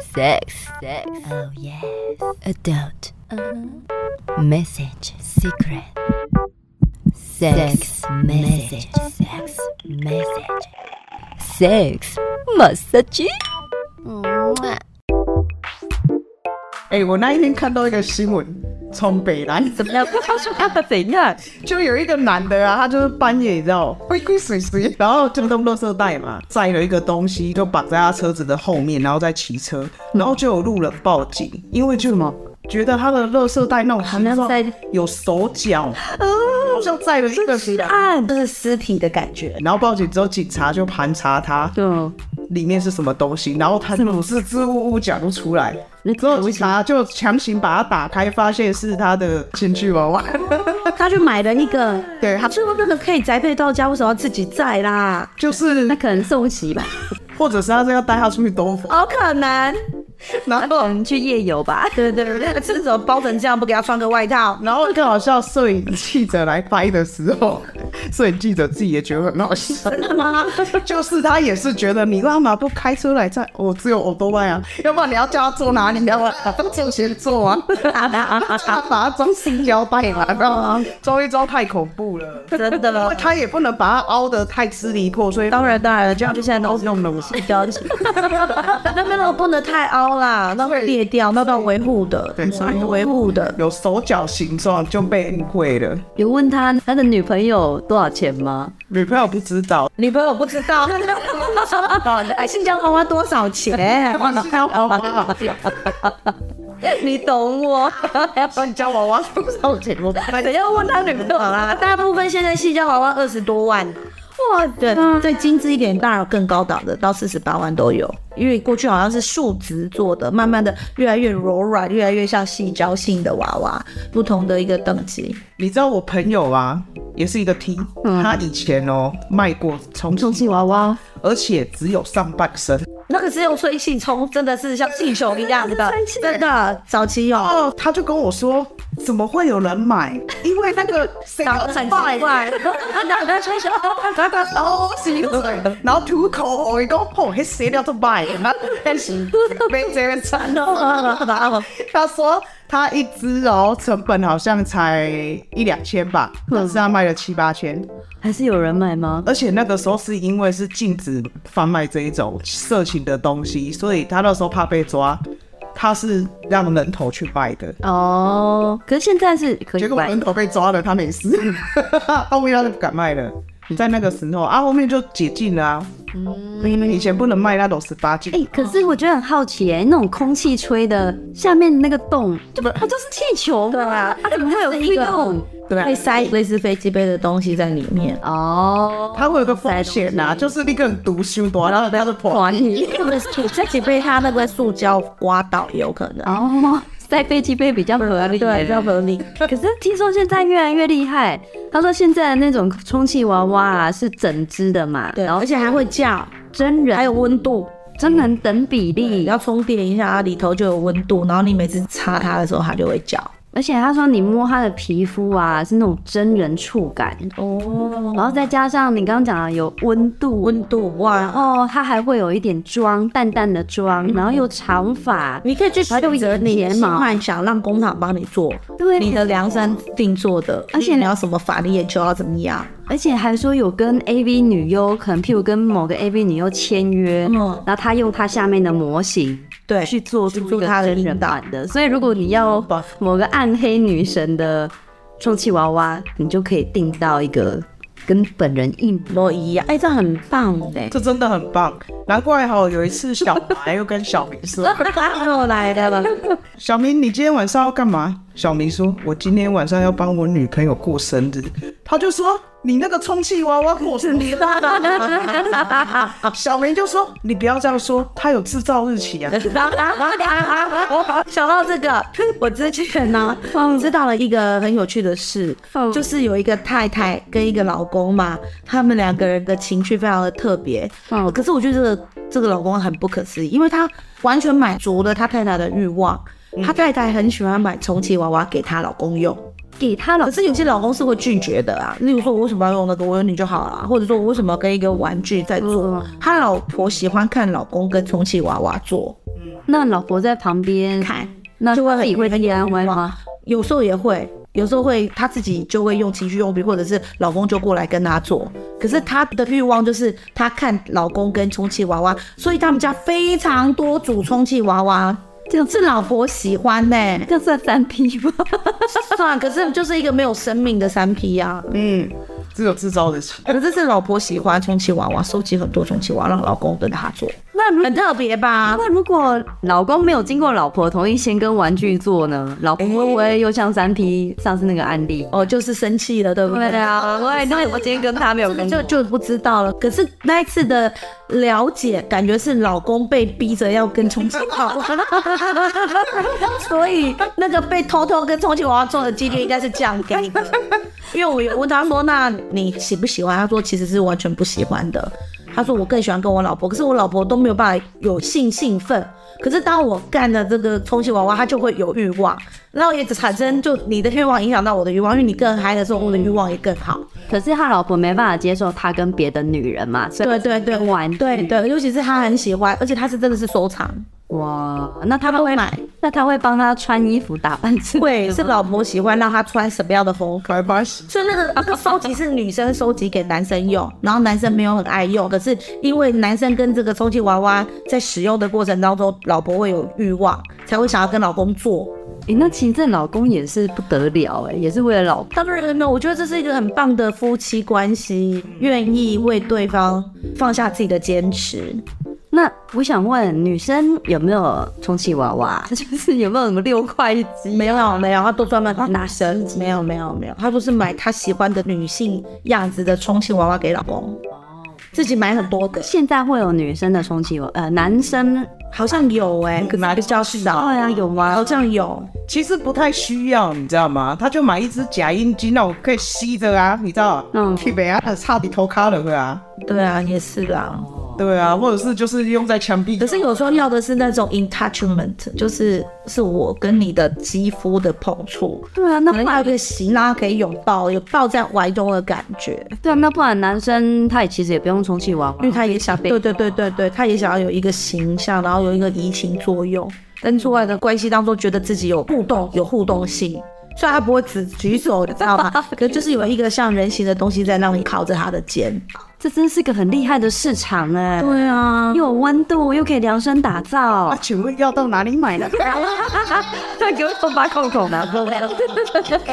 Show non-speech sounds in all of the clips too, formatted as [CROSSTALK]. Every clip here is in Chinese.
Sex, sex, oh yes. Adult, uh-huh. Message, secret. Sex, message, sex, message. Sex, massage. 哎、我那一天看到一个新闻， 从北南怎么样？他说他怎样？就有一个男的啊，他就是半夜你知道，鬼鬼祟祟，然后就弄垃圾袋嘛，载了一个东西，就绑在他车子的后面，然后再骑车，然后就有路人报警，因为就什么觉得他的垃圾袋那种好像在有手脚，好像载了一个尸啊，这是尸体的感觉。然后报警之后，警察就盘查他，对，里面是什么东西，然后他不是支吾吾讲不出来，之后警察就强行把它打开，发现是他的情趣娃娃。[LAUGHS] 他就买了一个，对，他最后那个可以宅配到家，为什么要自己载啦？就是那可能送不起吧，或者是他是要带他出去兜风，好可能。[LAUGHS] 然后我们去夜游吧。对 [LAUGHS] 对对，这怎么包成这样？不给他穿个外套？[LAUGHS] 然后更好笑，摄影记者来拍的时候，摄影记者自己也觉得很好笑。真的吗？就是他也是觉得你干嘛不开车来在？我、哦、只有欧多拜啊，要不然你要叫他坐哪里？你要不把他坐前座啊？他把他装新胶袋嘛，然后装一装太恐怖了，真的因为他也不能把它凹得太支离破碎。当然当然，这样就现在都是用冷气胶，那那个不能太凹。啦，那会裂掉，那都要维护的，对，所以维护的有手脚形状就被误会了。有问他他的女朋友多少钱吗？女朋友不知道，女朋友不知道。[LAUGHS] 哎，新疆娃娃多少钱？你懂我？性交娃娃多少钱？我等下问他女朋友啦。大部分现在新疆娃娃二十多万。哇，对，再精致一点，当然更高档的，到四十八万都有。因为过去好像是树脂做的，慢慢的越来越柔软，越来越像细胶性的娃娃，不同的一个等级。你知道我朋友啊，也是一个 T，、嗯、他以前哦卖过充气娃娃，而且只有上半身。那个是用吹气冲，真的是像气球一样 [LAUGHS] 的，真的早期有。哦，他就跟我说，怎么会有人买？因为那个长得很怪怪，[LAUGHS] 然后在吹球，哦，是，然后吐口红，一个哦，还写了都买，那但是没这边穿哦。他 [LAUGHS] 说他一只哦，成本好像才一两千吧，可是他卖了七八千。还是有人买吗？而且那个时候是因为是禁止贩卖这一种色情的东西，所以他那时候怕被抓，他是让人头去卖的。哦，可是现在是可以，结果人头被抓了，他没事，[LAUGHS] 后面他就不敢卖了。在那个时候啊，后面就解禁了啊。嗯，因为以前不能卖那种十八禁。哎，可是我觉得很好奇哎，那种空气吹的下面那个洞，就不它就是气球？对啊，它怎么会有一个洞？对，会塞类似飞机杯的东西在里面哦。它会有个风险呐，就是那个人毒胸多，然后它就破。[LAUGHS] 你 [LAUGHS] 飞机杯它那个塑胶刮到也有可能哦。塞飞机杯比较合理，对，比较合理。[LAUGHS] 可是听说现在越来越厉害，他说现在的那种充气娃娃啊是整只的嘛，对，而且还会叫。真人，还有温度，真人等比例，要充电一下，它里头就有温度，然后你每次擦它的时候，它就会叫。而且他说你摸他的皮肤啊，是那种真人触感。哦，然后再加上你刚刚讲的有温度，温度哇，然后他还会有一点妆，淡淡的妆，然后又长发，你可以去选择你喜欢想让工厂帮你做，对，你的量身定做的，而且你要什么法令眼球要怎么样，而且还说有跟 AV 女优，可能譬如跟某个 AV 女优签约，然后他用他下面的模型。对，去做出他的真人版的，所以如果你要某个暗黑女神的充气娃娃，你就可以订到一个跟本人一模一样。哎，这很棒哎，这真的很棒，难怪哈，有一次小白又跟小明说，又 [LAUGHS] 来的了。小明，你今天晚上要干嘛？小明说，我今天晚上要帮我女朋友过生日。他就说。你那个充气娃娃过生日，小明就说：“你不要这样说，他有制造日期啊。[LAUGHS] ”想到这个，[LAUGHS] 我之前呢知道了一个很有趣的事，就是有一个太太跟一个老公嘛，他们两个人的情绪非常的特别。可是我觉得这个这个老公很不可思议，因为他完全满足了他太太的欲望。他太太很喜欢买充气娃娃给她老公用。给她老，可是有些老公是会拒绝的啊。例如说，我为什么要用那个？我有你就好了。或者说我为什么要跟一个玩具在做？他老婆喜欢看老公跟充气娃娃做，那老婆在旁边看，那就会很会很安慰吗？有时候也会，有时候会她自己就会用情绪用品，或者是老公就过来跟她做。可是她的欲望就是她看老公跟充气娃娃，所以他们家非常多组充气娃娃。这样是老婆喜欢呢、欸，这算三 P 吗？[LAUGHS] 算，可是就是一个没有生命的三 P 呀。嗯，只有制造的。可是是老婆喜欢充气娃娃，收集很多充气娃娃，让老公跟他做。那很特别吧？那如果老公没有经过老婆同意先跟玩具做呢？老婆会不会又像三 P 上次那个案例哦，就是生气了，对不对？对啊，[LAUGHS] 我那我今天跟他没有跟，就就不知道了。可是那一次的了解，感觉是老公被逼着要跟充气娃娃，[LAUGHS] 所以那个被偷偷跟充气娃娃做的几率应该是降低的。因为我有问他说：“那你喜不喜欢？”他说：“其实是完全不喜欢的。”他说：“我更喜欢跟我老婆，可是我老婆都没有办法有性兴奋。可是当我干了这个充气娃娃，他就会有欲望，然后也产生就你的欲望影响到我的欲望，因为你更嗨的时候，我的欲望也更好。可是他老婆没办法接受他跟别的女人嘛？对对对，玩对对，尤其是他很喜欢，而且他是真的是收藏。”哇，那他会买？[LAUGHS] 那他会帮他穿衣服打扮自己？会，是老婆喜欢让他穿什么样的风格？所以那个那个收集是女生收集给男生用，然后男生没有很爱用，可是因为男生跟这个充气娃娃在使用的过程当中，老婆会有欲望，才会想要跟老公做。哎、欸，那其实这老公也是不得了哎、欸，也是为了老婆。当然没有，我觉得这是一个很棒的夫妻关系，愿意为对方放下自己的坚持。那我想问，女生有没有充气娃娃？[LAUGHS] 就是有没有什么六块肌？没有，没有，他都专门拿神。没有，没有，没有，他都是买他喜欢的女性样子的充气娃娃给老公。哦，自己买很多个。现在会有女生的充气娃娃，呃，男生好像有哎、欸，可能比较少。对啊，有吗？好像有。其实不太需要，你知道吗？他就买一只假阴茎，那种可以吸着啊，你知道？嗯，去北啊，差点偷卡了，对啊。对啊，也是啦。对啊，或者是就是用在墙壁。可是有时候要的是那种 attachment，就是是我跟你的肌肤的碰触。对啊，那还有一个吸拉可以拥抱，有抱在怀中的感觉。对啊，那不然男生他也其实也不用充气娃娃，因为他也想，对对对对对，他也想要有一个形象，然后有一个移情作用，跟出来的关系当中觉得自己有互动，有互动性。虽然他不会只举手，你知道吗？[LAUGHS] 可是就是有一个像人形的东西在那里靠着他的肩。这真是个很厉害的市场哎！对啊，又有温度，又可以量身打造。那请问要到哪里买呢？[LAUGHS] 再给我送把口口拿过来。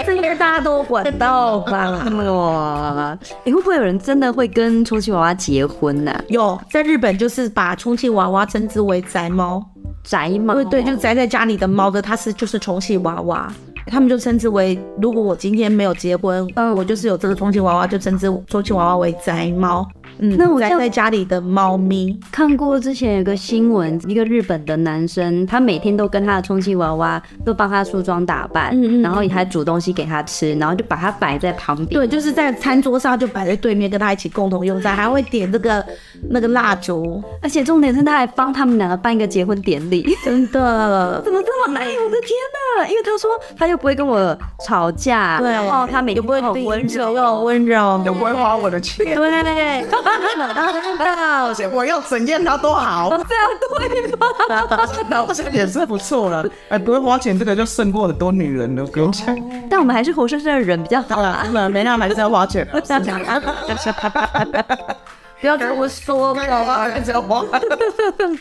这应该大家都管到吧？哇！哎，会不会有人真的会跟充气娃娃结婚呢？有，在日本就是把充气娃娃称之为宅猫，宅猫。对对，就宅在家里的猫的，它是就是充气娃娃。他们就称之为，如果我今天没有结婚，呃，我就是有这个充气娃娃，就称之充气娃娃为宅猫。嗯，那我宅在家里的猫咪，看过之前有个新闻，一个日本的男生，他每天都跟他的充气娃娃都帮他梳妆打扮，嗯嗯，然后也还煮东西给他吃，然后就把它摆在旁边，对，就是在餐桌上就摆在对面，跟他一起共同用餐，还会点这个那个蜡烛，而且重点是他还帮他们两个办一个结婚典礼，真的，[LAUGHS] 怎么这么难？我的天哪！因为他说他又不会跟我吵架，对，然后他每天不会很温柔。又温柔，又不会花我的钱，对我要怎样他都好，这样对吗？[LAUGHS] 那这也是不错了。哎，不会花钱，这个就胜过很多女人了，不用讲。但我们还是活生生的人比较好 [LAUGHS] 啦，没那还是要花钱。不要跟我说了，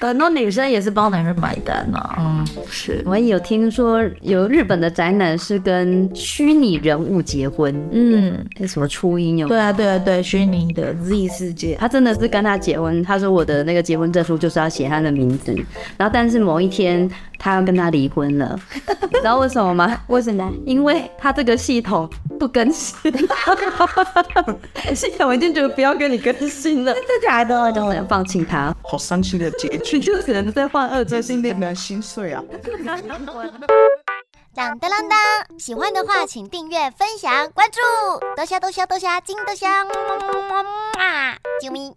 很多女生也是帮男人买单啊。嗯，是。我也有听说，有日本的宅男是跟虚拟人物结婚。嗯，那什么初音有？对啊，对啊，对，虚拟的 Z 世界，他真的是跟他结婚。他说我的那个结婚证书就是要写他的名字。然后，但是某一天他要跟他离婚了，[LAUGHS] 你知道为什么吗？为什么？因为他这个系统不更新，[LAUGHS] 系统已经觉得不要跟你更新了。真的假的？当然放弃他，好伤心的结局，就可能在换二，真心令人心碎啊！当当当当，喜欢的话请订阅、分享、关注，多虾多虾多虾，金多虾，么么么么么，啾咪。